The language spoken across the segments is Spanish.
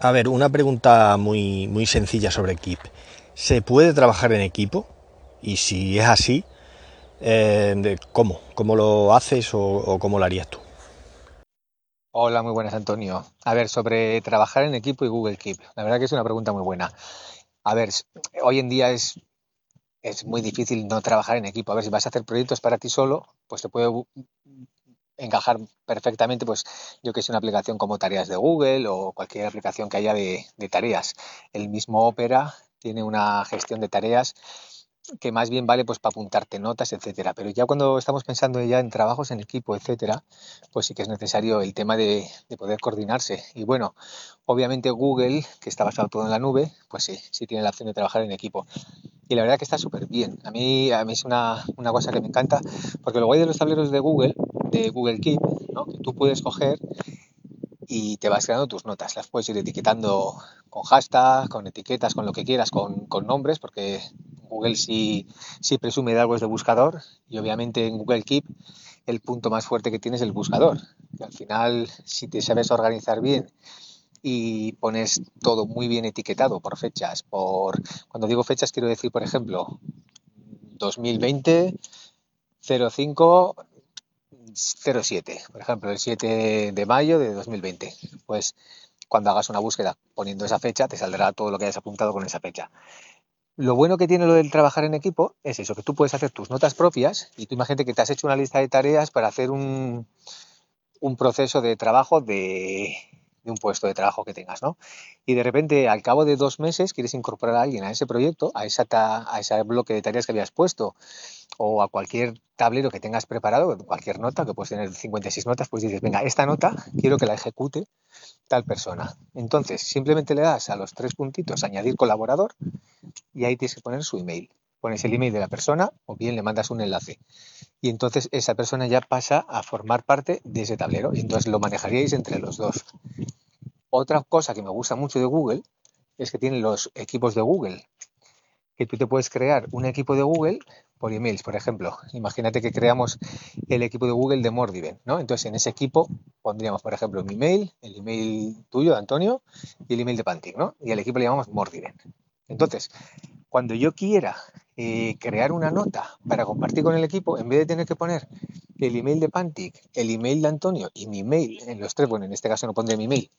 A ver, una pregunta muy, muy sencilla sobre Keep. ¿Se puede trabajar en equipo? Y si es así, eh, ¿cómo? ¿Cómo lo haces o, cómo lo harías tú? Hola, muy buenas, Antonio. A ver, sobre trabajar en equipo y Google Keep. La verdad que es una pregunta muy buena. A ver, hoy en día es, es muy difícil no trabajar en equipo. A ver, si vas a hacer proyectos para ti solo, pues te puede encajar perfectamente, pues yo que sé, una aplicación como tareas de Google o cualquier aplicación que haya de, tareas. El mismo Opera tiene una gestión de tareas que más bien vale pues para apuntarte notas, etcétera. Pero ya cuando estamos pensando ya en trabajos en equipo, etcétera, pues sí que es necesario el tema de, de poder coordinarse. Y bueno, obviamente Google, que está basado todo en la nube, pues sí, sí tiene la opción de trabajar en equipo. Y la verdad que está súper bien. A mí, a mí es una, una cosa que me encanta, porque lo guay de los tableros de Google, de Google Keep, ¿no? que tú puedes coger y te vas creando tus notas. Las puedes ir etiquetando con hashtag, con etiquetas, con lo que quieras, con, nombres, porque Google sí, presume de algo es de buscador y obviamente en Google Keep el punto más fuerte que tiene es el buscador. Al final, si te sabes organizar bien y pones todo muy bien etiquetado por fechas, por cuando digo fechas quiero decir, por ejemplo, 2020 05 07, por ejemplo, el 7 de mayo de 2020. Pues cuando hagas una búsqueda poniendo esa fecha, te saldrá todo lo que hayas apuntado con esa fecha. Lo bueno que tiene lo del trabajar en equipo es eso, que tú puedes hacer tus notas propias y tú imagínate que te has hecho una lista de tareas para hacer un, un proceso de trabajo de, de, un puesto de trabajo que tengas, ¿no? Y de repente, al cabo de dos meses, quieres incorporar a alguien a ese proyecto, a, esa ta, a ese bloque de tareas que habías puesto o a cualquier tablero que tengas preparado, cualquier nota, que puedes tener 56 notas, pues dices, venga, esta nota quiero que la ejecute tal persona. Entonces, simplemente le das a los tres puntitos, añadir colaborador, y ahí tienes que poner su email. Pones el email de la persona o bien le mandas un enlace. Y entonces esa persona ya pasa a formar parte de ese tablero y entonces lo manejaríais entre los dos. Otra cosa que me gusta mucho de Google es que tiene los equipos de Google, que tú te puedes crear un equipo de Google por emails, por ejemplo. Imagínate que creamos el equipo de Google de Mordiven, ¿no? Entonces en ese equipo pondríamos, por ejemplo, mi email, el email tuyo, de Antonio, y el email de Pantic, ¿no? Y al equipo le llamamos Mordiven. Entonces, cuando yo quiera eh, crear una nota para compartir con el equipo, en vez de tener que poner el email de Pantic, el email de Antonio y mi email en los tres, bueno, en este caso no pondré mi email,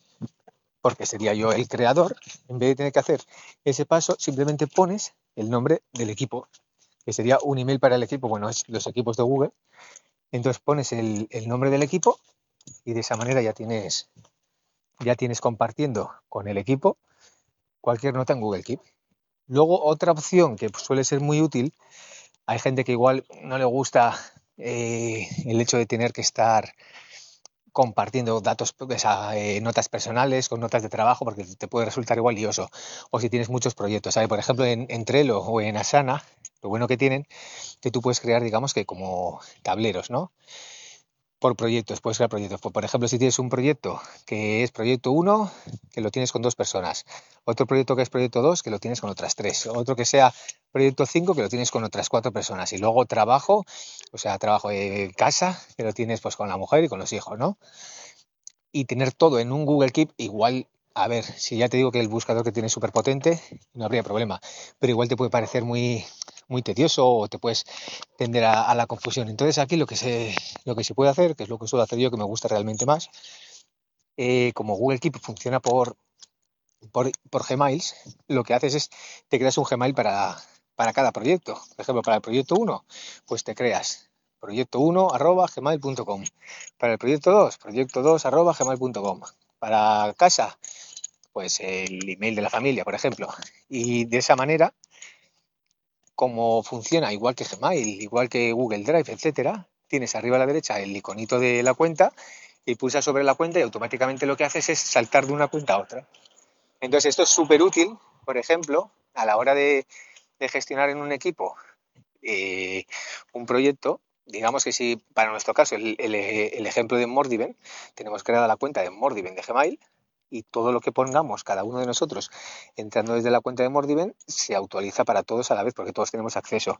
porque sería yo el creador, en vez de tener que hacer ese paso, simplemente pones el nombre del equipo, que sería un email para el equipo, bueno, es los equipos de Google. Entonces pones el, el nombre del equipo y de esa manera ya tienes, ya tienes compartiendo con el equipo cualquier nota en Google Keep. Luego, otra opción que suele ser muy útil, hay gente que igual no le gusta eh, el hecho de tener que estar compartiendo datos, eh, notas personales con notas de trabajo, porque te puede resultar igual lioso. O si tienes muchos proyectos, ¿sabes? Por ejemplo, en, en Trello o en Asana, lo bueno que tienen, que tú puedes crear, digamos que como tableros, ¿no? por proyectos, puedes crear proyectos. Por ejemplo, si tienes un proyecto que es proyecto 1, que lo tienes con dos personas. Otro proyecto que es proyecto 2, que lo tienes con otras tres. Otro que sea proyecto 5, que lo tienes con otras cuatro personas. Y luego trabajo, o sea, trabajo en casa, que lo tienes pues con la mujer y con los hijos, ¿no? Y tener todo en un Google Keep, igual, a ver, si ya te digo que el buscador que tienes es súper potente, no habría problema. Pero igual te puede parecer muy, muy tedioso o te puedes tender a, a, la confusión. Entonces aquí lo que, se, lo que se puede hacer, que es lo que suelo hacer yo, que me gusta realmente más, eh, como Google Keep funciona por, por, por, Gmails, lo que haces es te creas un Gmail para, para cada proyecto. Por ejemplo, para el proyecto 1, pues te creas proyecto 1 arroba. Para el proyecto 2, proyecto 2 arroba. Para casa, pues el email de la familia, por ejemplo. Y de esa manera como funciona igual que Gmail, igual que Google Drive, etcétera, tienes arriba a la derecha el iconito de la cuenta y pulsas sobre la cuenta y automáticamente lo que haces es saltar de una cuenta a otra. Entonces esto es súper útil, por ejemplo, a la hora de, gestionar en un equipo eh, un proyecto. Digamos que si para nuestro caso el, el, el ejemplo de Mordiven, tenemos creada la cuenta de Mordiven de Gmail, y todo lo que pongamos cada uno de nosotros entrando desde la cuenta de Mordiven se actualiza para todos a la vez porque todos tenemos acceso.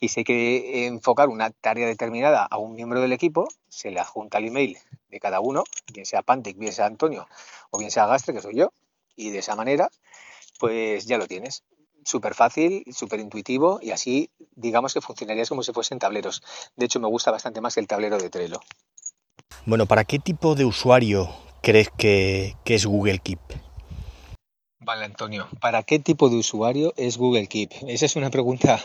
Y si hay que enfocar una tarea determinada a un miembro del equipo, se le adjunta el email de cada uno, bien sea Pantic, bien sea Antonio o bien sea Gastre, que soy yo, Y de esa manera, pues ya lo tienes. Súper fácil, súper intuitivo y así digamos que funcionarías como si fuesen tableros. De hecho, me gusta bastante más el tablero de Trello. Bueno, ¿para qué tipo de usuario crees que, que es Google Keep? Vale, Antonio, ¿para qué tipo de usuario es Google Keep? Esa es una pregunta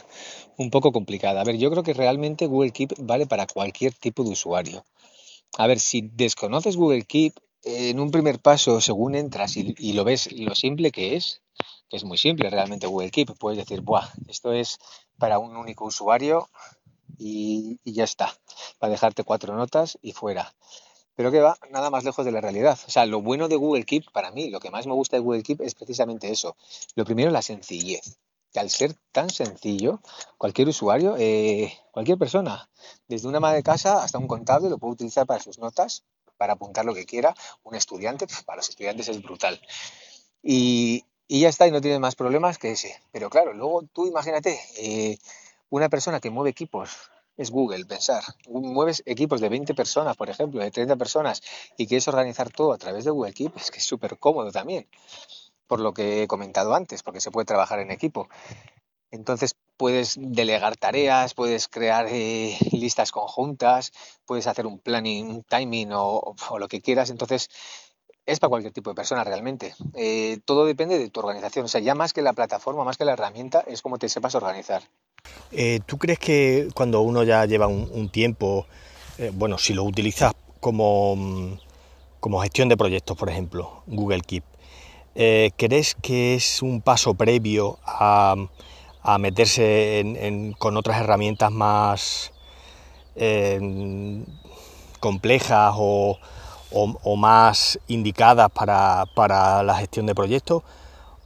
un poco complicada. A ver, yo creo que realmente Google Keep vale para cualquier tipo de usuario. A ver, si desconoces Google Keep, en un primer paso, según entras y, lo ves lo simple que es, que es muy simple realmente Google Keep, puedes decir, Buah, esto es para un único usuario y, ya está, para dejarte cuatro notas y fuera. Pero que va nada más lejos de la realidad. O sea, lo bueno de Google Keep para mí, lo que más me gusta de Google Keep es precisamente eso. Lo primero, la sencillez. Que al ser tan sencillo, cualquier usuario, eh, cualquier persona, desde una ama de casa hasta un contable, lo puede utilizar para sus notas, para apuntar lo que quiera. Un estudiante, para los estudiantes es brutal. Y, ya está, y no tiene más problemas que ese. Pero claro, luego tú imagínate, eh, una persona que mueve equipos es Google, pensar. Mueves equipos de 20 personas, por ejemplo, de 30 personas, y quieres organizar todo a través de Google Keep, es que es súper cómodo también, por lo que he comentado antes, porque se puede trabajar en equipo. Entonces puedes delegar tareas, puedes crear eh, listas conjuntas, puedes hacer un planning, un timing o, lo que quieras. Entonces es para cualquier tipo de persona realmente. Eh, todo depende de tu organización. O sea, ya más que la plataforma, más que la herramienta, es como te sepas organizar. Eh, ¿Tú crees que cuando uno ya lleva un, tiempo, bueno, si lo utilizas como, mm, como gestión de proyectos, por ejemplo, Google Keep, ¿crees que es un paso previo a, meterse con otras herramientas más complejas o, más indicadas para la gestión de proyectos?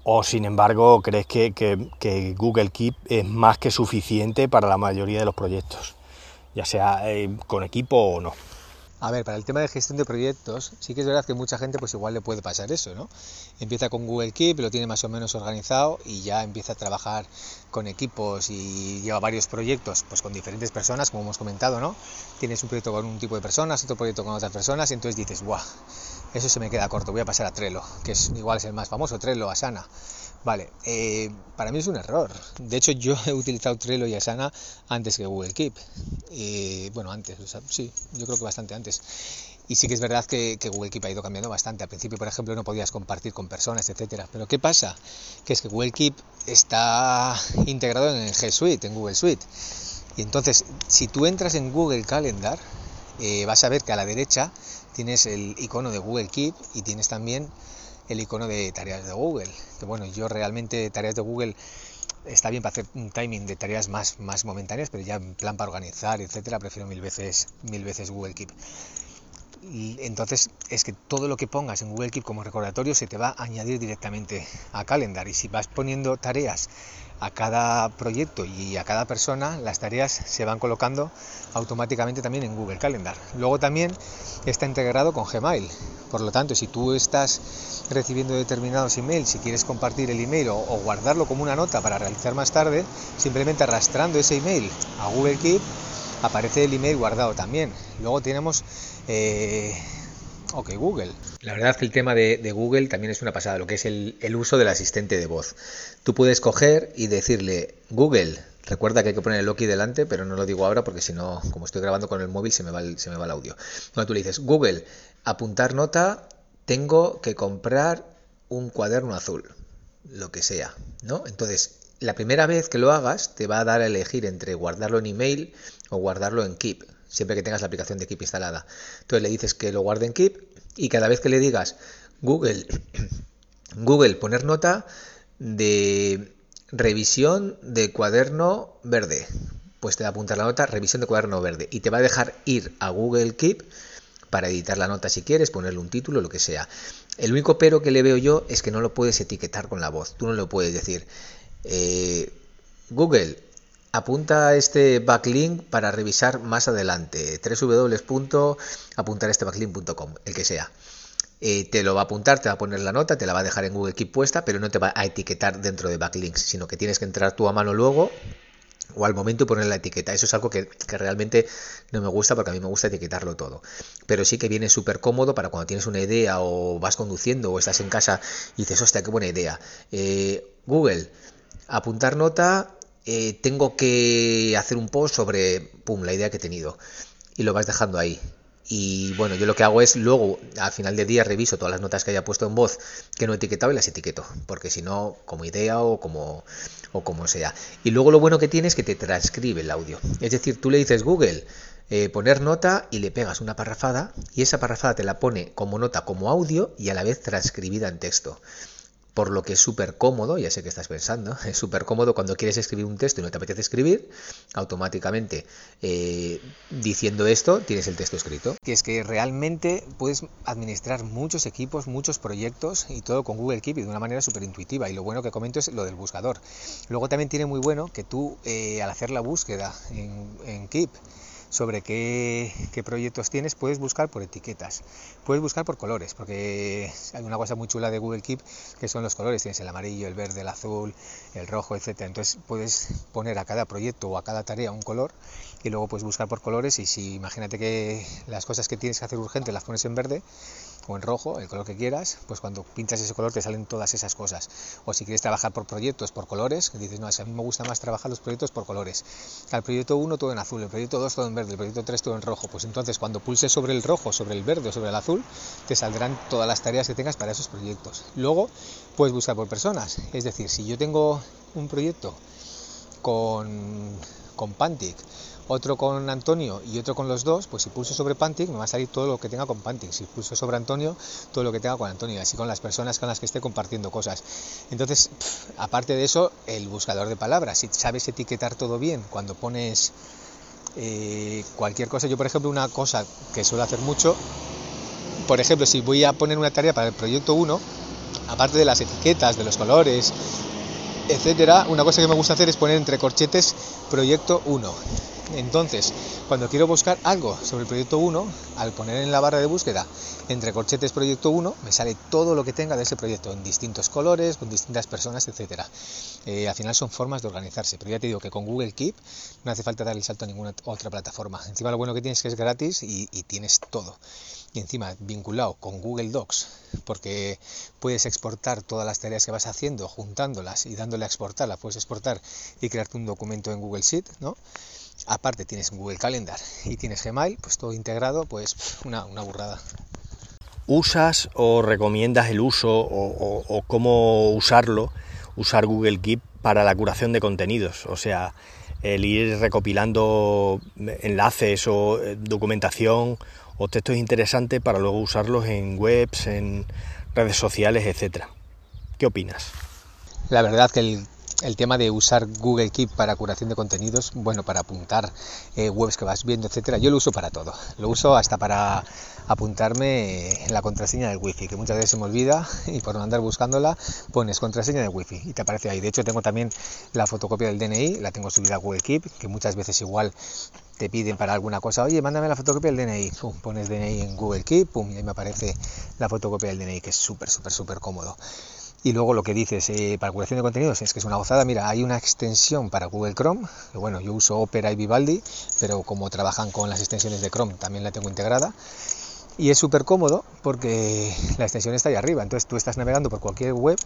¿O sin embargo crees que, Google Keep es más que suficiente para la mayoría de los proyectos, ya sea eh, con equipo o no? A ver, para el tema de gestión de proyectos, sí que es verdad que mucha gente pues igual le puede pasar eso, ¿no? Empieza con Google Keep, lo tiene más o menos organizado y ya empieza a trabajar con equipos y lleva varios proyectos pues con diferentes personas, como hemos comentado, ¿no? Tienes un proyecto con un tipo de personas, otro proyecto con otras personas y entonces dices, ¡buah! Eso se me queda corto, voy a pasar a Trello, que es igual es el más famoso, Trello, Asana. Vale, eh, para mí es un error. De hecho, yo he utilizado Trello y Asana antes que Google Keep. bueno, antes, sí, yo creo que bastante antes. Y sí que es verdad que, Google Keep ha ido cambiando bastante. Al principio, por ejemplo, no podías compartir con personas, etcétera. Pero ¿qué pasa? Que es que Google Keep está integrado en G Suite, en Google Suite. Y entonces, si tú entras en Google Calendar, eh, vas a ver que a la derecha tienes el icono de Google Keep y tienes también el icono de tareas de Google. Bueno, yo realmente tareas de Google está bien para hacer un timing de tareas más, más momentáneas, pero ya en plan para organizar, etcétera, prefiero mil veces, mil veces Google Keep. entonces es que todo lo que pongas en Google Keep como recordatorio se te va a añadir directamente a Calendar y si vas poniendo tareas a cada proyecto y a cada persona, las tareas se van colocando automáticamente también en Google Calendar. Luego también está integrado con Gmail. Por lo tanto, si tú estás recibiendo determinados emails, si quieres compartir el email o, guardarlo como una nota para realizar más tarde, simplemente arrastrando ese email a Google Keep, aparece el email guardado también. Luego tenemos eh, Ok, Google. La verdad es que el tema de, Google también es una pasada, lo que es el, uso del asistente de voz. Tú puedes coger y decirle, Google, recuerda que hay que poner el Loki delante, pero no lo digo ahora porque si no, como estoy grabando con el móvil, se me va el, se me va el audio. Cuando tú le dices, Google, apuntar nota, tengo que comprar un cuaderno azul, lo que sea, ¿no? Entonces, la primera vez que lo hagas, te va a dar a elegir entre guardarlo en email o guardarlo en Keep siempre que tengas la aplicación de Keep instalada. Entonces le dices que lo guarde en Keep y cada vez que le digas Google, Google poner nota de revisión de cuaderno verde, pues te va a apuntar la nota revisión de cuaderno verde y te va a dejar ir a Google Keep para editar la nota si quieres, ponerle un título, lo que sea. El único pero que le veo yo es que no lo puedes etiquetar con la voz. Tú no lo puedes decir. Eh, Google, Apunta este backlink para revisar más adelante. www.apuntarestebacklink.com, el que sea. Eh, te lo va a apuntar, te va a poner la nota, te la va a dejar en Google Keep puesta, pero no te va a etiquetar dentro de backlinks, sino que tienes que entrar tú a mano luego o al momento poner la etiqueta. Eso es algo que, realmente no me gusta porque a mí me gusta etiquetarlo todo. Pero sí que viene súper cómodo para cuando tienes una idea o vas conduciendo o estás en casa y dices, hostia, qué buena idea. Eh, Google, apuntar nota, eh, tengo que hacer un post sobre, pum, la idea que he tenido. Y lo vas dejando ahí. Y bueno, yo lo que hago es luego, al final del día, reviso todas las notas que haya puesto en voz que no he etiquetado y las etiqueto, porque si no, como idea o como, o como sea. Y luego lo bueno que tiene es que te transcribe el audio. Es decir, tú le dices Google, eh, poner nota y le pegas una parrafada y esa parrafada te la pone como nota, como audio y a la vez transcribida en texto por lo que es súper cómodo, ya sé que estás pensando, es súper cómodo cuando quieres escribir un texto y no te apetece escribir, automáticamente eh, diciendo esto tienes el texto escrito. Que es que realmente puedes administrar muchos equipos, muchos proyectos y todo con Google Keep y de una manera súper intuitiva. Y lo bueno que comento es lo del buscador. Luego también tiene muy bueno que tú eh, al hacer la búsqueda en, en Keep, sobre qué, proyectos tienes, puedes buscar por etiquetas, puedes buscar por colores, porque hay una cosa muy chula de Google Keep que son los colores, tienes el amarillo, el verde, el azul, el rojo, etcétera. Entonces puedes poner a cada proyecto o a cada tarea un color y luego puedes buscar por colores y si imagínate que las cosas que tienes que hacer urgente las pones en verde o en rojo, el color que quieras, pues cuando pinchas ese color te salen todas esas cosas. O si quieres trabajar por proyectos, por colores, dices, no, a mí me gusta más trabajar los proyectos por colores. Al proyecto 1 todo en azul, el proyecto 2 todo en verde, el proyecto 3 todo en rojo. Pues entonces cuando pulses sobre el rojo, sobre el verde o sobre el azul, te saldrán todas las tareas que tengas para esos proyectos. Luego puedes buscar por personas. Es decir, si yo tengo un proyecto con, con Pantic otro con Antonio y otro con los dos, pues si pulso sobre Pantic me va a salir todo lo que tenga con Pantic. Si pulso sobre Antonio, todo lo que tenga con Antonio, así con las personas con las que esté compartiendo cosas. Entonces, aparte de eso, el buscador de palabras, si sabes etiquetar todo bien cuando pones eh, cualquier cosa, yo por ejemplo una cosa que suelo hacer mucho, por ejemplo, si voy a poner una tarea para el proyecto 1, aparte de las etiquetas, de los colores, etcétera, una cosa que me gusta hacer es poner entre corchetes proyecto 1 entonces, cuando quiero buscar algo sobre el proyecto 1, al poner en la barra de búsqueda entre corchetes proyecto 1, me sale todo lo que tenga de ese proyecto, en distintos colores, con distintas personas, etc. Eh, al final son formas de organizarse, pero ya te digo que con Google Keep no hace falta dar el salto a ninguna otra plataforma. Encima lo bueno que tienes es que es gratis y, tienes todo. Y encima vinculado con Google Docs, porque puedes exportar todas las tareas que vas haciendo, juntándolas y dándole a exportar, las puedes exportar y crearte un documento en Google Sheet, ¿no? Aparte tienes Google Calendar y tienes Gmail, pues todo integrado, pues una, burrada. ¿Usas o recomiendas el uso o, cómo usarlo, usar Google Keep para la curación de contenidos? O sea, el ir recopilando enlaces o eh, documentación o textos interesantes para luego usarlos en webs, en redes sociales, etcétera. ¿Qué opinas? La verdad que el el tema de usar Google Keep para curación de contenidos, bueno, para apuntar eh, webs que vas viendo, etcétera, yo lo uso para todo. Lo uso hasta para apuntarme la contraseña del wifi, que muchas veces se me olvida y por no andar buscándola pones contraseña de wifi y te aparece ahí. De hecho, tengo también la fotocopia del DNI, la tengo subida a Google Keep, que muchas veces igual te piden para alguna cosa, oye, mándame la fotocopia del DNI, pones DNI en Google Keep, pum, y ahí me aparece la fotocopia del DNI, que es súper, súper, súper cómodo. Y luego lo que dices eh, para curación de contenidos es que es una gozada. Mira, hay una extensión para Google Chrome. Bueno, yo uso Opera y Vivaldi, pero como trabajan con las extensiones de Chrome, también la tengo integrada. Y es súper cómodo porque la extensión está ahí arriba. Entonces tú estás navegando por cualquier web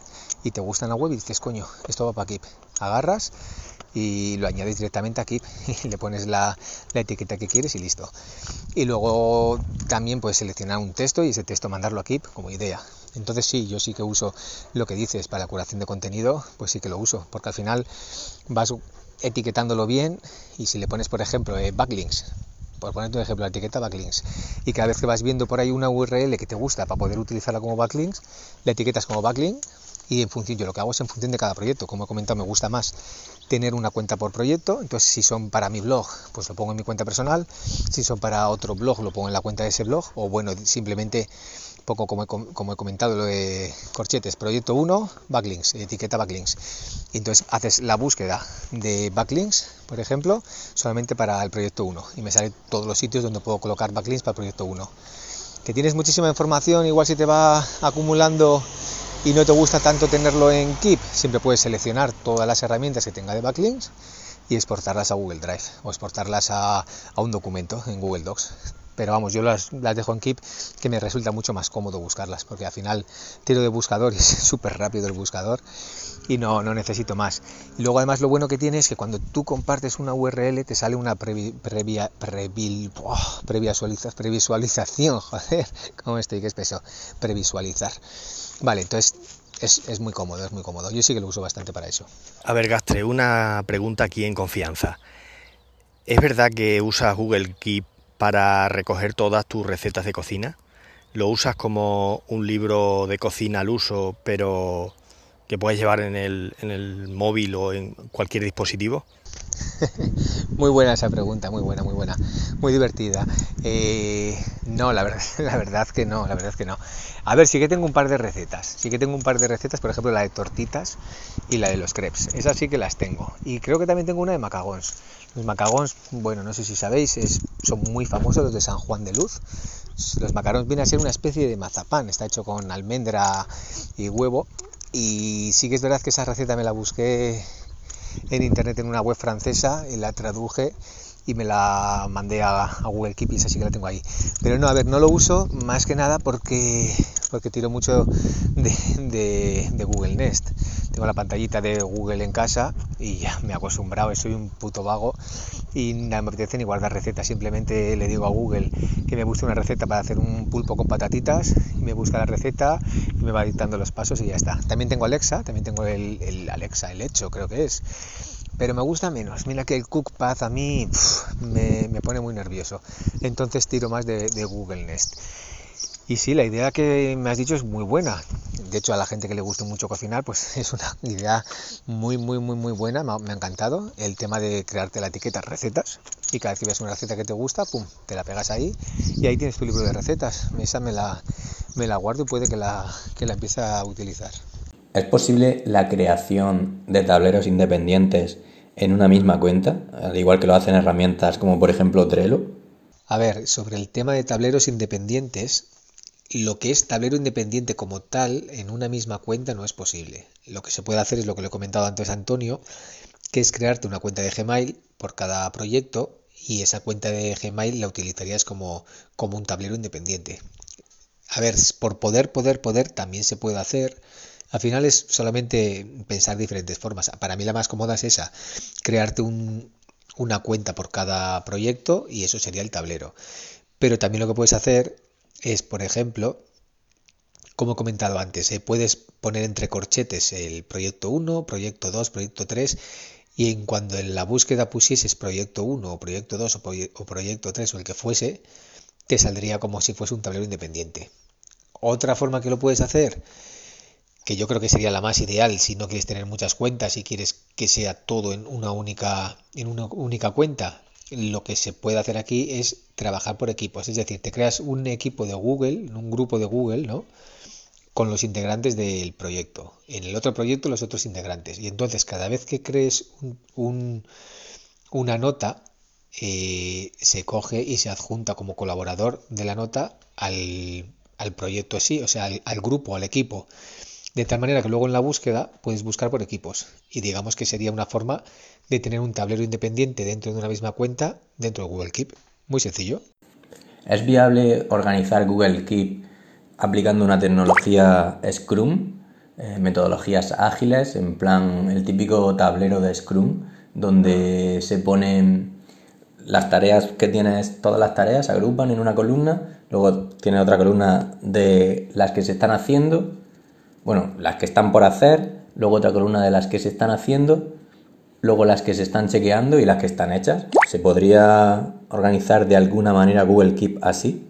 y te gusta la web y dices, coño, esto va para Keep. Agarras y lo añades directamente a Keep y le pones la, la, etiqueta que quieres y listo. Y luego también puedes seleccionar un texto y ese texto mandarlo a Keep como idea. Entonces sí, yo sí que uso lo que dices para la curación de contenido, pues sí que lo uso, porque al final vas etiquetándolo bien y si le pones, por ejemplo, eh, backlinks, por ponerte un ejemplo, la etiqueta backlinks, y cada vez que vas viendo por ahí una URL que te gusta para poder utilizarla como backlinks, la etiquetas como backlink y en función, yo lo que hago es en función de cada proyecto, como he comentado, me gusta más tener una cuenta por proyecto, entonces si son para mi blog, pues lo pongo en mi cuenta personal, si son para otro blog, lo pongo en la cuenta de ese blog, o bueno, simplemente poco como he, comentado lo de corchetes, proyecto 1, backlinks, etiqueta backlinks. Entonces haces la búsqueda de backlinks, por ejemplo, solamente para el proyecto 1 y me salen todos los sitios donde puedo colocar backlinks para el proyecto 1. Que tienes muchísima información, igual si te va acumulando y no te gusta tanto tenerlo en Keep, siempre puedes seleccionar todas las herramientas que tenga de backlinks y exportarlas a Google Drive o exportarlas a un documento en Google Docs pero vamos, yo las, dejo en Keep que me resulta mucho más cómodo buscarlas, porque al final tiro de buscador y es súper rápido el buscador y no, no necesito más. Y luego además lo bueno que tiene es que cuando tú compartes una URL te sale una previa, previsualización, joder, ¿cómo estoy? ¿Qué es peso? Previsualizar. Vale, entonces es, es, muy cómodo, es muy cómodo. Yo sí que lo uso bastante para eso. A ver, Gastre, una pregunta aquí en confianza. ¿Es verdad que usas Google Keep para recoger todas tus recetas de cocina. Lo usas como un libro de cocina al uso, pero que puedes llevar en el, en el móvil o en cualquier dispositivo. muy buena esa pregunta, muy buena, muy buena, muy divertida. Eh, no, la verdad, la verdad que no, la verdad que no. A ver, sí que tengo un par de recetas, sí que tengo un par de recetas, por ejemplo la de tortitas y la de los crepes, esas sí que las tengo. Y creo que también tengo una de macagons. Los macarons, bueno, no sé si sabéis, son muy famosos los de San Juan de Luz. Los macarons vienen a ser una especie de mazapán, está hecho con almendra y huevo. Y sí que es verdad que esa receta me la busqué en internet en una web francesa y la traduje y me la mandé a, Google Keep y esa sí que la tengo ahí. Pero no, a ver, no lo uso más que nada porque, porque tiro mucho de, de Google Nest tengo la pantallita de Google en casa y ya me he acostumbrado, soy un puto vago y nada me apetece ni guardar recetas, simplemente le digo a Google que me busque una receta para hacer un pulpo con patatitas y me busca la receta y me va dictando los pasos y ya está. También tengo Alexa, también tengo el, Alexa, el hecho creo que es pero me gusta menos. Mira que el CookPath a mí me, pone muy nervioso. Entonces tiro más de, Google Nest. Y sí, la idea que me has dicho es muy buena. De hecho, a la gente que le guste mucho cocinar, pues es una idea muy, muy, muy, muy buena. Me ha, encantado el tema de crearte la etiqueta recetas. Y cada vez que ves una receta que te gusta, pum, te la pegas ahí y ahí tienes tu libro de recetas. Esa me la, me la guardo y puede que la, que la empiece a utilizar. ¿Es posible la creación de tableros independientes en una misma cuenta? Al igual que lo hacen herramientas como por ejemplo Trello. A ver, sobre el tema de tableros independientes, lo que es tablero independiente como tal en una misma cuenta no es posible. Lo que se puede hacer es lo que le he comentado antes a Antonio, que es crearte una cuenta de Gmail por cada proyecto y esa cuenta de Gmail la utilizarías como, como un tablero independiente. A ver, por poder, poder, poder también se puede hacer. Al final es solamente pensar diferentes formas. Para mí la más cómoda es esa, crearte una cuenta por cada proyecto y eso sería el tablero. Pero también lo que puedes hacer es, por ejemplo, como he comentado antes, eh, puedes poner entre corchetes el proyecto 1, proyecto 2, proyecto 3 y en cuando en la búsqueda pusieses proyecto 1 o proyecto 2 o, proyecto 3 o el que fuese, te saldría como si fuese un tablero independiente. Otra forma que lo puedes hacer, que yo creo que sería la más ideal si no quieres tener muchas cuentas y quieres que sea todo en una única, en una única cuenta, lo que se puede hacer aquí es trabajar por equipos. Es decir, te creas un equipo de Google, un grupo de Google, ¿no? Con los integrantes del proyecto. En el otro proyecto, los otros integrantes. Y entonces, cada vez que crees un, una nota, eh, se coge y se adjunta como colaborador de la nota al, al proyecto sí, o sea, al grupo, al equipo. De tal manera que luego en la búsqueda puedes buscar por equipos. Y digamos que sería una forma de tener un tablero independiente dentro de una misma cuenta dentro de Google Keep. Muy sencillo. ¿Es viable organizar Google Keep aplicando una tecnología Scrum, eh, metodologías ágiles, en plan el típico tablero de Scrum, donde se ponen las tareas que tienes, todas las tareas, se agrupan en una columna, luego tiene otra columna de las que se están haciendo, bueno, las que están por hacer, luego otra columna de las que se están haciendo luego las que se están chequeando y las que están hechas. ¿Se podría organizar de alguna manera Google Keep así?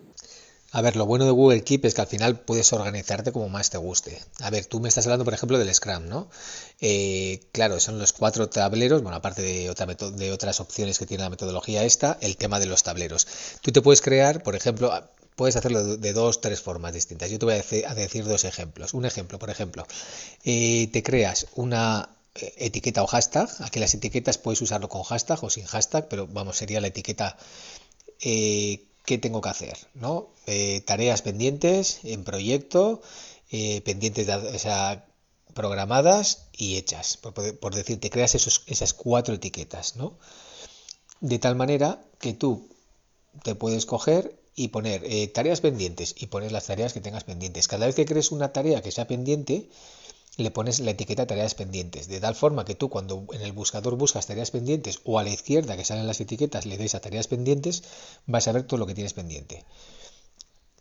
A ver, lo bueno de Google Keep es que al final puedes organizarte como más te guste. A ver, tú me estás hablando, por ejemplo, del Scrum, ¿no? Eh, claro, son los cuatro tableros, bueno, aparte de, de otras opciones que tiene la metodología esta, el tema de los tableros. Tú te puedes crear, por ejemplo, puedes hacerlo de dos, tres formas distintas. Yo te voy a decir, dos ejemplos. Un ejemplo, por ejemplo, eh, te creas una etiqueta o hashtag. Aquí las etiquetas puedes usarlo con hashtag o sin hashtag, pero vamos, sería la etiqueta eh, que tengo que hacer, ¿no? Eh, tareas pendientes en proyecto, eh, pendientes o sea, programadas y hechas. Por, por decir, te creas esas cuatro etiquetas, ¿no? De tal manera que tú te puedes coger y poner eh, tareas pendientes y pones las tareas que tengas pendientes. Cada vez que crees una tarea que sea pendiente, le pones la etiqueta tareas pendientes, de tal forma que tú cuando en el buscador buscas tareas pendientes o a la izquierda que salen las etiquetas le des a tareas pendientes, vas a ver todo lo que tienes pendiente.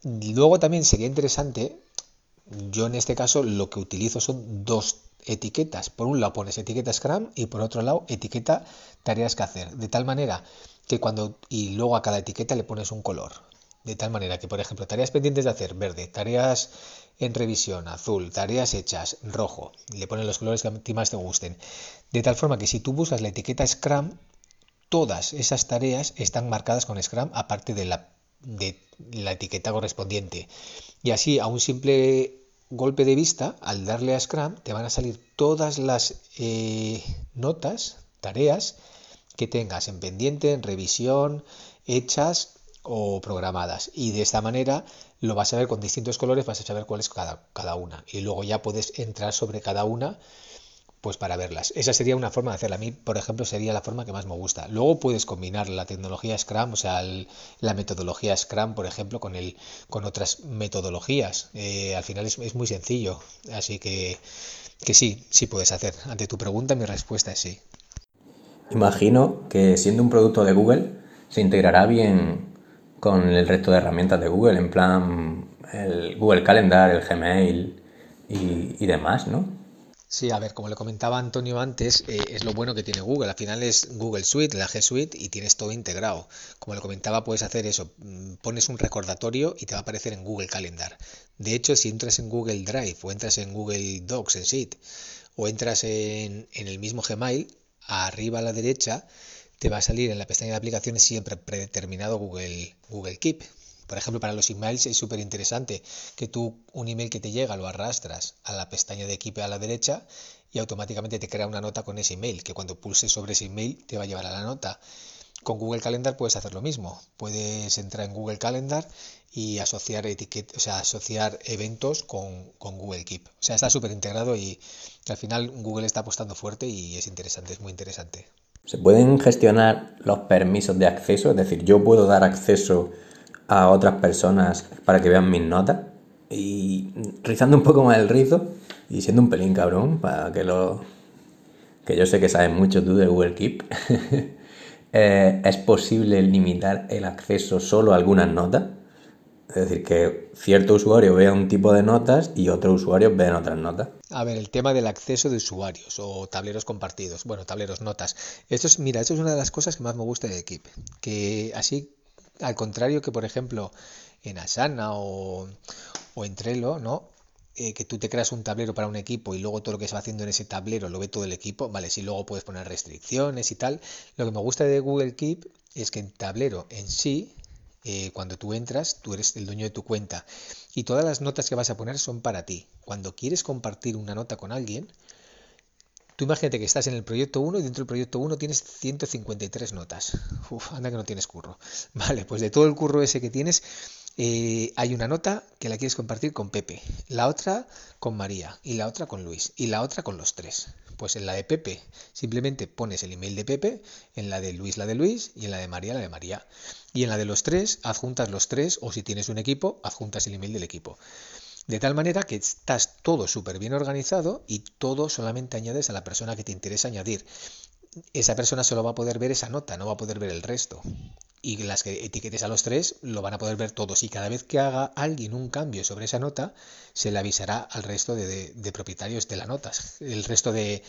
Luego también sería interesante, yo en este caso lo que utilizo son dos etiquetas. Por un lado pones etiqueta Scrum y por otro lado etiqueta tareas que hacer. De tal manera que cuando y luego a cada etiqueta le pones un color. De tal manera que, por ejemplo, tareas pendientes de hacer verde, tareas en revisión azul, tareas hechas rojo. Le pones los colores que a ti más te gusten. De tal forma que si tú buscas la etiqueta Scrum, todas esas tareas están marcadas con Scrum aparte de la, de la etiqueta correspondiente. Y así, a un simple golpe de vista, al darle a Scrum, te van a salir todas las eh, notas, tareas que tengas en pendiente, en revisión, hechas o programadas. Y de esta manera lo vas a ver con distintos colores, vas a saber cuál es cada, cada una. Y luego ya puedes entrar sobre cada una pues para verlas. Esa sería una forma de hacerla. A mí, por ejemplo, sería la forma que más me gusta. Luego puedes combinar la tecnología Scrum, o sea, la metodología Scrum, por ejemplo, con, el, con otras metodologías. Eh, al final es, es, muy sencillo. Así que, que sí, sí puedes hacer. Ante tu pregunta, mi respuesta es sí. Imagino que siendo un producto de Google, se integrará bien con el resto de herramientas de Google, en plan el Google Calendar, el Gmail y, demás, ¿no? Sí, a ver, como le comentaba Antonio antes, eh, es lo bueno que tiene Google. Al final es Google Suite, la G Suite y tienes todo integrado. Como le comentaba, puedes hacer eso. Mm, pones un recordatorio y te va a aparecer en Google Calendar. De hecho, si entras en Google Drive o entras en Google Docs, en Sheet, o entras en, en el mismo Gmail, arriba a la derecha te va a salir en la pestaña de aplicaciones siempre predeterminado Google, Google Keep. Por ejemplo, para los emails es súper interesante que tú un email que te llega lo arrastras a la pestaña de equipo a la derecha y automáticamente te crea una nota con ese email, que cuando pulses sobre ese email te va a llevar a la nota. Con Google Calendar puedes hacer lo mismo. Puedes entrar en Google Calendar y asociar etiquetas, o sea, asociar eventos con, con Google Keep. O sea, está súper integrado y al final Google está apostando fuerte y es interesante, es muy interesante. ¿Se pueden gestionar los permisos de acceso? Es decir, yo puedo dar acceso a otras personas para que vean mis notas. Y rizando un poco más el rizo y siendo un pelín cabrón, para que lo. que yo sé que sabes mucho tú de Google Keep, eh, es posible limitar el acceso solo a algunas notas. Es decir, que cierto usuario vea un tipo de notas y otros usuarios vean otras notas. A ver, el tema del acceso de usuarios o tableros compartidos. Bueno, tableros, notas. Esto es, mira, esto es una de las cosas que más me gusta de Keep. Que así al contrario que, por ejemplo, en Asana o, en Trello, ¿no? Eh, que tú te creas un tablero para un equipo y luego todo lo que se va haciendo en ese tablero lo ve todo el equipo, vale, si luego puedes poner restricciones y tal. Lo que me gusta de Google Keep es que en tablero en sí, eh, cuando tú entras, tú eres el dueño de tu cuenta y todas las notas que vas a poner son para ti. Cuando quieres compartir una nota con alguien, Tú imagínate que estás en el proyecto 1 y dentro del proyecto 1 tienes 153 notas. Uf, anda que no tienes curro. Vale, pues de todo el curro ese que tienes, eh, hay una nota que la quieres compartir con Pepe, la otra con María y la otra con Luis y la otra con los tres. Pues en la de Pepe simplemente pones el email de Pepe, en la de Luis la de Luis y en la de María la de María. Y en la de los tres adjuntas los tres o si tienes un equipo adjuntas el email del equipo. De tal manera que estás todo súper bien organizado y todo solamente añades a la persona que te interesa añadir. Esa persona solo va a poder ver esa nota, no va a poder ver el resto. Y las que etiquetes a los tres lo van a poder ver todos. Y cada vez que haga alguien un cambio sobre esa nota, se le avisará al resto de, propietarios de la nota, el resto de,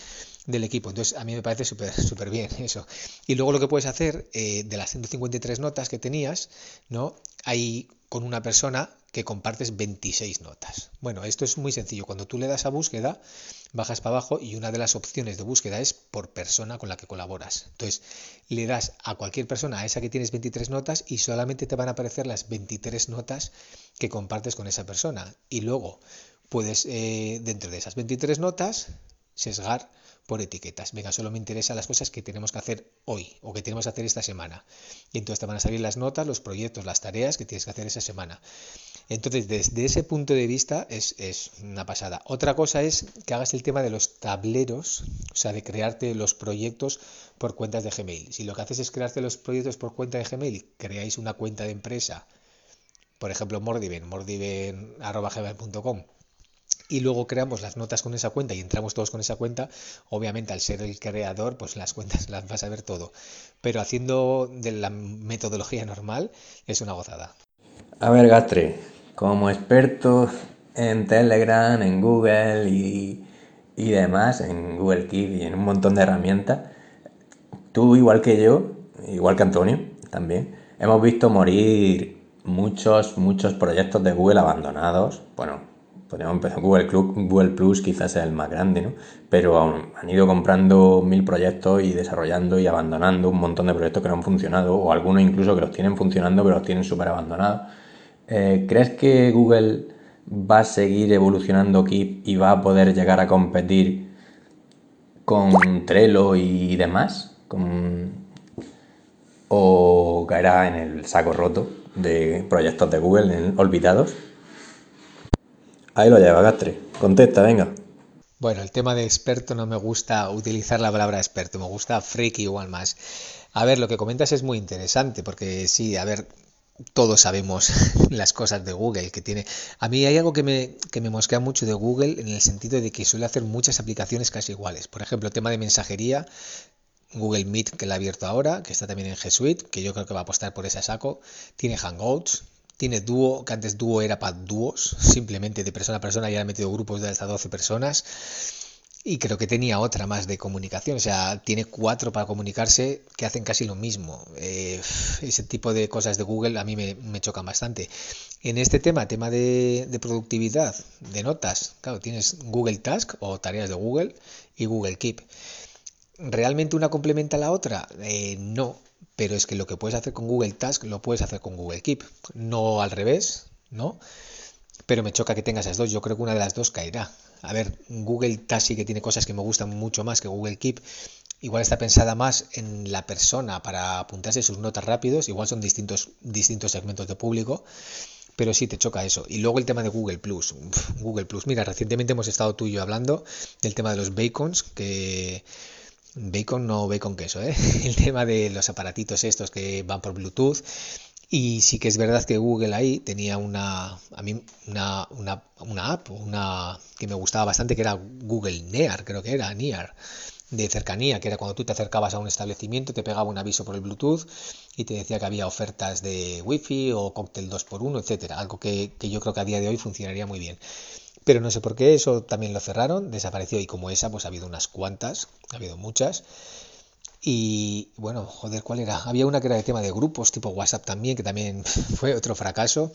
del equipo. Entonces, a mí me parece súper súper bien eso. Y luego lo que puedes hacer, eh, de las 153 notas que tenías, ¿no? Hay con una persona que compartes 26 notas. Bueno, esto es muy sencillo. Cuando tú le das a búsqueda, bajas para abajo y una de las opciones de búsqueda es por persona con la que colaboras. Entonces, le das a cualquier persona, a esa que tienes 23 notas, y solamente te van a aparecer las 23 notas que compartes con esa persona. Y luego puedes, eh, dentro de esas 23 notas, sesgar por etiquetas. Venga, solo me interesan las cosas que tenemos que hacer hoy o que tenemos que hacer esta semana. Y entonces te van a salir las notas, los proyectos, las tareas que tienes que hacer esa semana. Entonces, desde ese punto de vista es, una pasada. Otra cosa es que hagas el tema de los tableros, o sea, de crearte los proyectos por cuentas de Gmail. Si lo que haces es crearte los proyectos por cuenta de Gmail, creáis una cuenta de empresa, por ejemplo, Mordiven, mordiven.gmail.com, y luego creamos las notas con esa cuenta y entramos todos con esa cuenta, obviamente al ser el creador, pues las cuentas las vas a ver todo. Pero haciendo de la metodología normal es una gozada. A ver, Gastre, como experto en Telegram, en Google y, y demás, en Google Keep y en un montón de herramientas, tú igual que yo, igual que Antonio también, hemos visto morir muchos, muchos proyectos de Google abandonados. Bueno, podríamos empezar Google, Club, Google Plus, quizás sea el más grande, ¿no? Pero han ido comprando mil proyectos y desarrollando y abandonando un montón de proyectos que no han funcionado, o algunos incluso que los tienen funcionando, pero los tienen súper abandonados. Eh, ¿Crees que Google va a seguir evolucionando Keep y va a poder llegar a competir con Trello y demás? ¿O caerá en el saco roto de proyectos de Google olvidados? Ahí lo lleva, Gastre. Contesta, venga. Bueno, el tema de experto no me gusta utilizar la palabra experto, me gusta freak igual más. A ver, lo que comentas es muy interesante, porque sí, a ver, todos sabemos las cosas de Google que tiene. A mí hay algo que me, que me mosquea mucho de Google en el sentido de que suele hacer muchas aplicaciones casi iguales. Por ejemplo, tema de mensajería, Google Meet que la ha abierto ahora, que está también en G Suite, que yo creo que va a apostar por ese saco. Tiene Hangouts, tiene Duo, que antes Duo era para dúos, simplemente de persona a persona y ha metido grupos de hasta 12 personas. Y creo que tenía otra más de comunicación, o sea, tiene cuatro para comunicarse que hacen casi lo mismo. Eh, ese tipo de cosas de Google a mí me, me chocan bastante. En este tema, tema de, de, productividad, de notas, claro, tienes Google Task o tareas de Google y Google Keep. ¿Realmente una complementa a la otra? Eh, no, pero es que lo que puedes hacer con Google Task lo puedes hacer con Google Keep, no al revés, ¿no? Pero me choca que tengas esas dos, yo creo que una de las dos caerá. A ver, Google Task sí que tiene cosas que me gustan mucho más que Google Keep. Igual está pensada más en la persona para apuntarse sus notas rápidos, igual son distintos, distintos segmentos de público, pero sí te choca eso. Y luego el tema de Google Plus. Google Plus, mira, recientemente hemos estado tú y yo hablando del tema de los bacons, que Bacon no bacon queso, ¿eh? El tema de los aparatitos estos que van por Bluetooth. Y sí que es verdad que Google ahí tenía una, a mí una, una, una app una, que me gustaba bastante, que era Google Near, creo que era, Near, de cercanía, que era cuando tú te acercabas a un establecimiento, te pegaba un aviso por el Bluetooth y te decía que había ofertas de Wi-Fi o cóctel 2x1, etcétera, algo que, que yo creo que a día de hoy funcionaría muy bien. Pero no sé por qué eso también lo cerraron, desapareció y como esa pues ha habido unas cuantas, ha habido muchas. Y bueno, joder, ¿cuál era? Había una que era de tema de grupos, tipo WhatsApp también, que también fue otro fracaso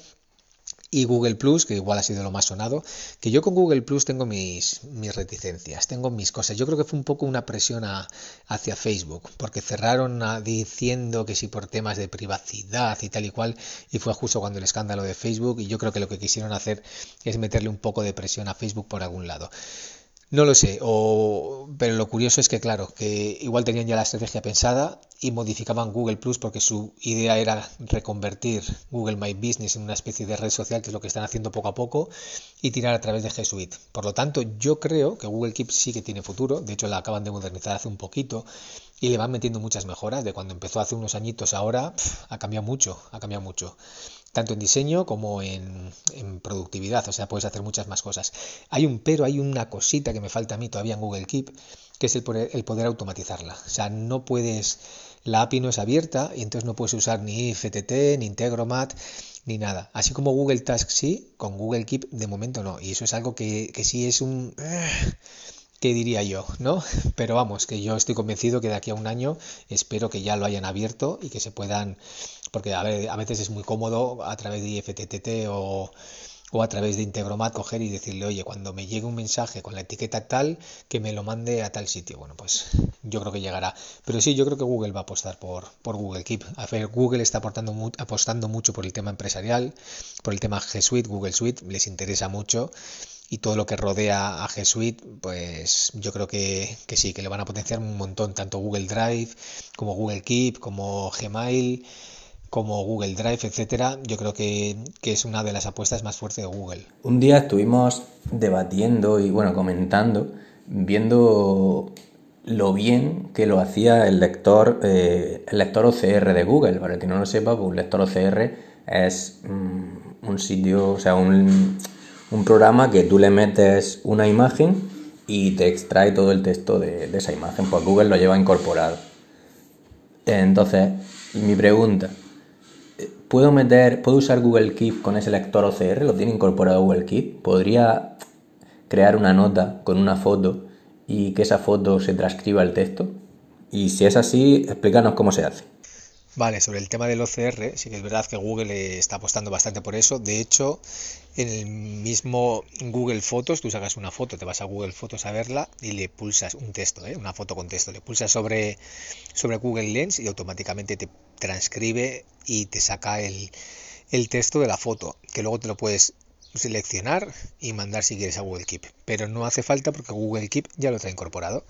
y Google Plus, que igual ha sido lo más sonado, que yo con Google Plus tengo mis, reticencias, tengo mis cosas. Yo creo que fue un poco una presión hacia Facebook, porque cerraron diciendo que sí por temas de privacidad y tal y cual, y fue justo cuando el escándalo de Facebook, y yo creo que lo que quisieron hacer es meterle un poco de presión a Facebook por algún lado. No lo sé, o... pero lo curioso es que, claro, que igual tenían ya la estrategia pensada y modificaban Google Plus porque su idea era reconvertir Google My Business en una especie de red social, que es lo que están haciendo poco a poco, y tirar a través de G Suite. Por lo tanto, yo creo que Google Keep sí que tiene futuro, de hecho la acaban de modernizar hace un poquito y le van metiendo muchas mejoras, de cuando empezó hace unos añitos ahora, ha cambiado mucho, ha cambiado mucho tanto en diseño como en, productividad, o sea, puedes hacer muchas más cosas. Hay un pero, hay una cosita que me falta a mí todavía en Google Keep, que es el poder, el poder automatizarla. O sea, no puedes, la API no es abierta y entonces no puedes usar ni FTT, ni Integromat, ni nada. Así como Google Task sí, con Google Keep de momento no. Y eso es algo que, que sí es un... ¿Qué diría yo? ¿No? Pero vamos, que yo estoy convencido que de aquí a un año espero que ya lo hayan abierto y que se puedan porque a, ver, a veces es muy cómodo a través de IFTTT o, o a través de Integromat coger y decirle, oye, cuando me llegue un mensaje con la etiqueta tal, que me lo mande a tal sitio. Bueno, pues yo creo que llegará. Pero sí, yo creo que Google va a apostar por, por Google Keep. A ver, Google está aportando, apostando mucho por el tema empresarial, por el tema G Suite, Google Suite, les interesa mucho. y todo lo que rodea a G Suite, pues yo creo que, que, sí, que le van a potenciar un montón, tanto Google Drive como Google Keep, como Gmail, como Google Drive, etcétera. Yo creo que, que es una de las apuestas más fuertes de Google. Un día estuvimos debatiendo y bueno, comentando, viendo lo bien que lo hacía el lector, eh, el lector OCR de Google. Para el que no lo sepa, pues un lector OCR es mm, un sitio, o sea, un, un, programa que tú le metes una imagen y te extrae todo el texto de, de esa imagen. Pues Google lo lleva incorporado. Entonces, mi pregunta, ¿puedo meter, puedo usar Google Keep con ese lector OCR? ¿Lo tiene incorporado Google Keep? ¿Podría crear una nota con una foto y que esa foto se transcriba al texto? Y si es así, explícanos cómo se hace. Vale, sobre el tema del OCR, sí que es verdad que Google está apostando bastante por eso. De hecho, en el mismo Google Fotos, tú sacas una foto, te vas a Google Fotos a verla y le pulsas un texto, ¿eh? una foto con texto, le pulsas sobre, sobre Google Lens y automáticamente te transcribe y te saca el, texto de la foto, que luego te lo puedes seleccionar y mandar si quieres a Google Keep. Pero no hace falta porque Google Keep ya lo trae incorporado.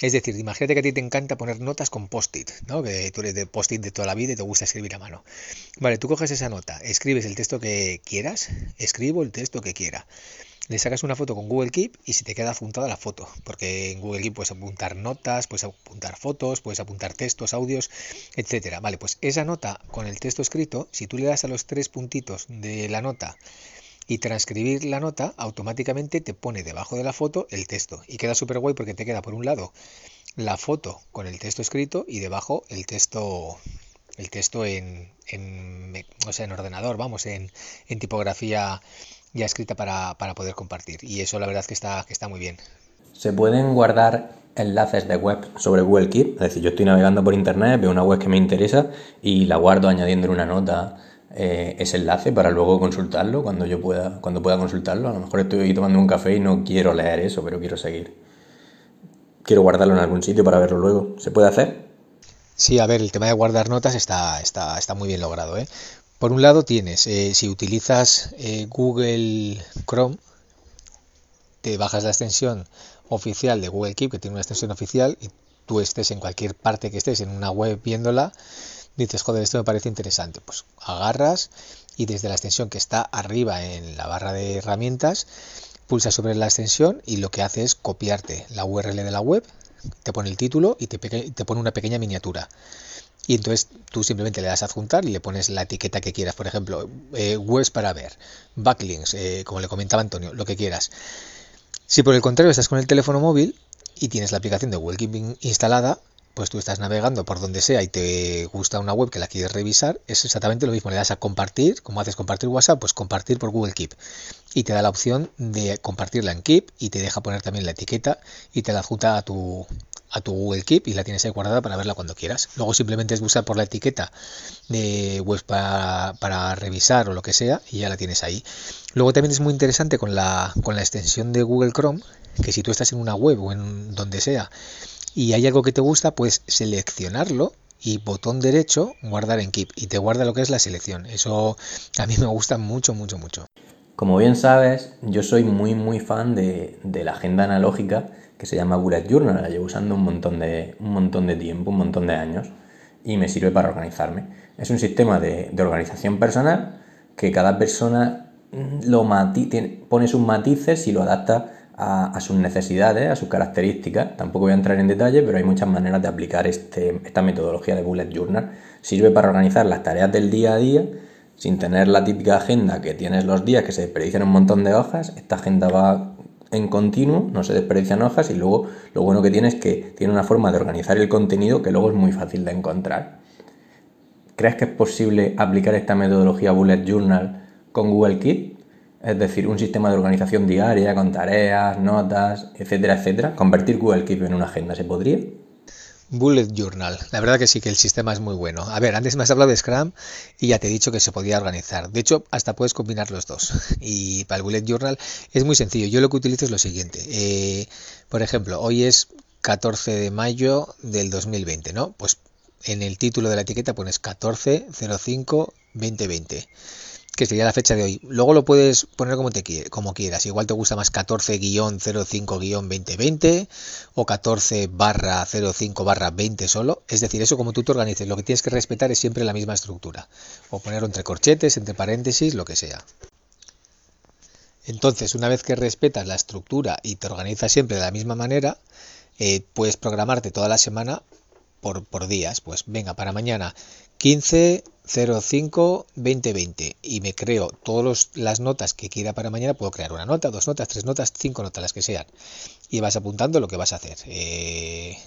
Es decir, imagínate que a ti te encanta poner notas con post-it, ¿no? Que tú eres de post-it de toda la vida y te gusta escribir a mano. Vale, tú coges esa nota, escribes el texto que quieras, escribo el texto que quiera. Le sacas una foto con Google Keep y si te queda apuntada la foto, porque en Google Keep puedes apuntar notas, puedes apuntar fotos, puedes apuntar textos, audios, etcétera. Vale, pues esa nota con el texto escrito, si tú le das a los tres puntitos de la nota y transcribir la nota automáticamente te pone debajo de la foto el texto y queda súper guay porque te queda por un lado la foto con el texto escrito y debajo el texto el texto en, en o sea, en ordenador, vamos, en, en tipografía ya escrita para, para, poder compartir. Y eso la verdad que está, que está muy bien. ¿Se pueden guardar enlaces de web sobre Google Keep? Es decir, yo estoy navegando por internet, veo una web que me interesa y la guardo añadiendo una nota eh, ese enlace para luego consultarlo cuando yo pueda, cuando pueda consultarlo. A lo mejor estoy tomando un café y no quiero leer eso, pero quiero seguir. Quiero guardarlo en algún sitio para verlo luego. ¿Se puede hacer? Sí, a ver, el tema de guardar notas está, está, está muy bien logrado. ¿eh? Por un lado tienes, eh, si utilizas eh, Google Chrome, te bajas la extensión oficial de Google Keep, que tiene una extensión oficial, y tú estés en cualquier parte que estés en una web viéndola, dices, joder, esto me parece interesante. Pues agarras y desde la extensión que está arriba en la barra de herramientas, pulsas sobre la extensión y lo que hace es copiarte la URL de la web, te pone el título y te, te pone una pequeña miniatura. Y entonces tú simplemente le das a adjuntar y le pones la etiqueta que quieras. Por ejemplo, eh, webs para ver, backlinks, eh, como le comentaba Antonio, lo que quieras. Si por el contrario estás con el teléfono móvil y tienes la aplicación de Google Keep instalada, pues tú estás navegando por donde sea y te gusta una web que la quieres revisar, es exactamente lo mismo. Le das a compartir, como haces compartir WhatsApp, pues compartir por Google Keep. Y te da la opción de compartirla en Keep y te deja poner también la etiqueta y te la adjunta a tu, a tu Google Keep y la tienes ahí guardada para verla cuando quieras. Luego simplemente es buscar por la etiqueta de web para, revisar o lo que sea y ya la tienes ahí. Luego también es muy interesante con la, con la extensión de Google Chrome que si tú estás en una web o en donde sea y hay algo que te gusta, pues seleccionarlo y botón derecho guardar en Keep y te guarda lo que es la selección. Eso a mí me gusta mucho, mucho, mucho. Como bien sabes, yo soy muy, muy fan de, de la agenda analógica que se llama Bullet Journal. La llevo usando un montón, de, un montón de tiempo, un montón de años y me sirve para organizarme. Es un sistema de, de organización personal que cada persona lo mati pone sus matices y lo adapta a, sus necesidades, a sus características. Tampoco voy a entrar en detalle, pero hay muchas maneras de aplicar este, esta metodología de Bullet Journal. Sirve para organizar las tareas del día a día sin tener la típica agenda que tienes los días que se desperdician un montón de hojas. Esta agenda va en continuo, no se desperdician hojas y luego lo bueno que tiene es que tiene una forma de organizar el contenido que luego es muy fácil de encontrar. ¿Crees que es posible aplicar esta metodología Bullet Journal con Google Keep? es decir, un sistema de organización diaria con tareas, notas, etcétera, etcétera. Convertir Google Keep en una agenda, ¿se podría? Bullet Journal. La verdad que sí que el sistema es muy bueno. A ver, antes me has hablado de Scrum y ya te he dicho que se podía organizar. De hecho, hasta puedes combinar los dos. Y para el Bullet Journal es muy sencillo. Yo lo que utilizo es lo siguiente. Eh, por ejemplo, hoy es 14 de mayo del 2020, ¿no? Pues en el título de la etiqueta pones 1405 2020 que sería la fecha de hoy. Luego lo puedes poner como, te, como quieras. Igual te gusta más 14-05-2020 o 14 barra 05 barra 20 solo. Es decir, eso como tú te organices. Lo que tienes que respetar es siempre la misma estructura. O ponerlo entre corchetes, entre paréntesis, lo que sea. Entonces, una vez que respetas la estructura y te organizas siempre de la misma manera, eh, puedes programarte toda la semana por, por días. Pues venga, para mañana 15 05 2020 y me creo todas las notas que quiera para mañana, puedo crear una nota, dos notas, tres notas, cinco notas, las que sean. Y vas apuntando lo que vas a hacer. Eh,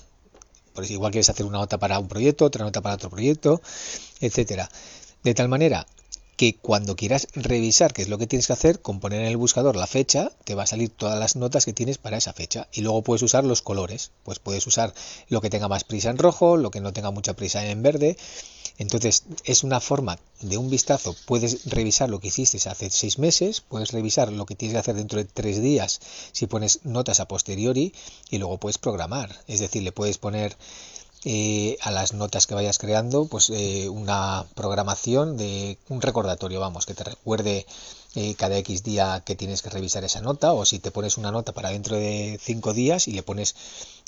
por igual quieres hacer una nota para un proyecto, otra nota para otro proyecto, etcétera. De tal manera que cuando quieras revisar qué es lo que tienes que hacer, con poner en el buscador la fecha, te va a salir todas las notas que tienes para esa fecha. Y luego puedes usar los colores. Pues puedes usar lo que tenga más prisa en rojo, lo que no tenga mucha prisa en verde, entonces, es una forma de un vistazo. Puedes revisar lo que hiciste hace seis meses, puedes revisar lo que tienes que hacer dentro de tres días si pones notas a posteriori y luego puedes programar. Es decir, le puedes poner eh, a las notas que vayas creando, pues eh, una programación de un recordatorio, vamos, que te recuerde eh, cada X día que tienes que revisar esa nota, o si te pones una nota para dentro de cinco días y le pones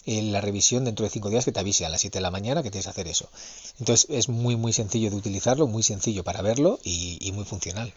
la revisión dentro de cinco días que te avise a las 7 de la mañana que tienes que hacer eso. Entonces es muy muy sencillo de utilizarlo, muy sencillo para verlo y, y muy funcional.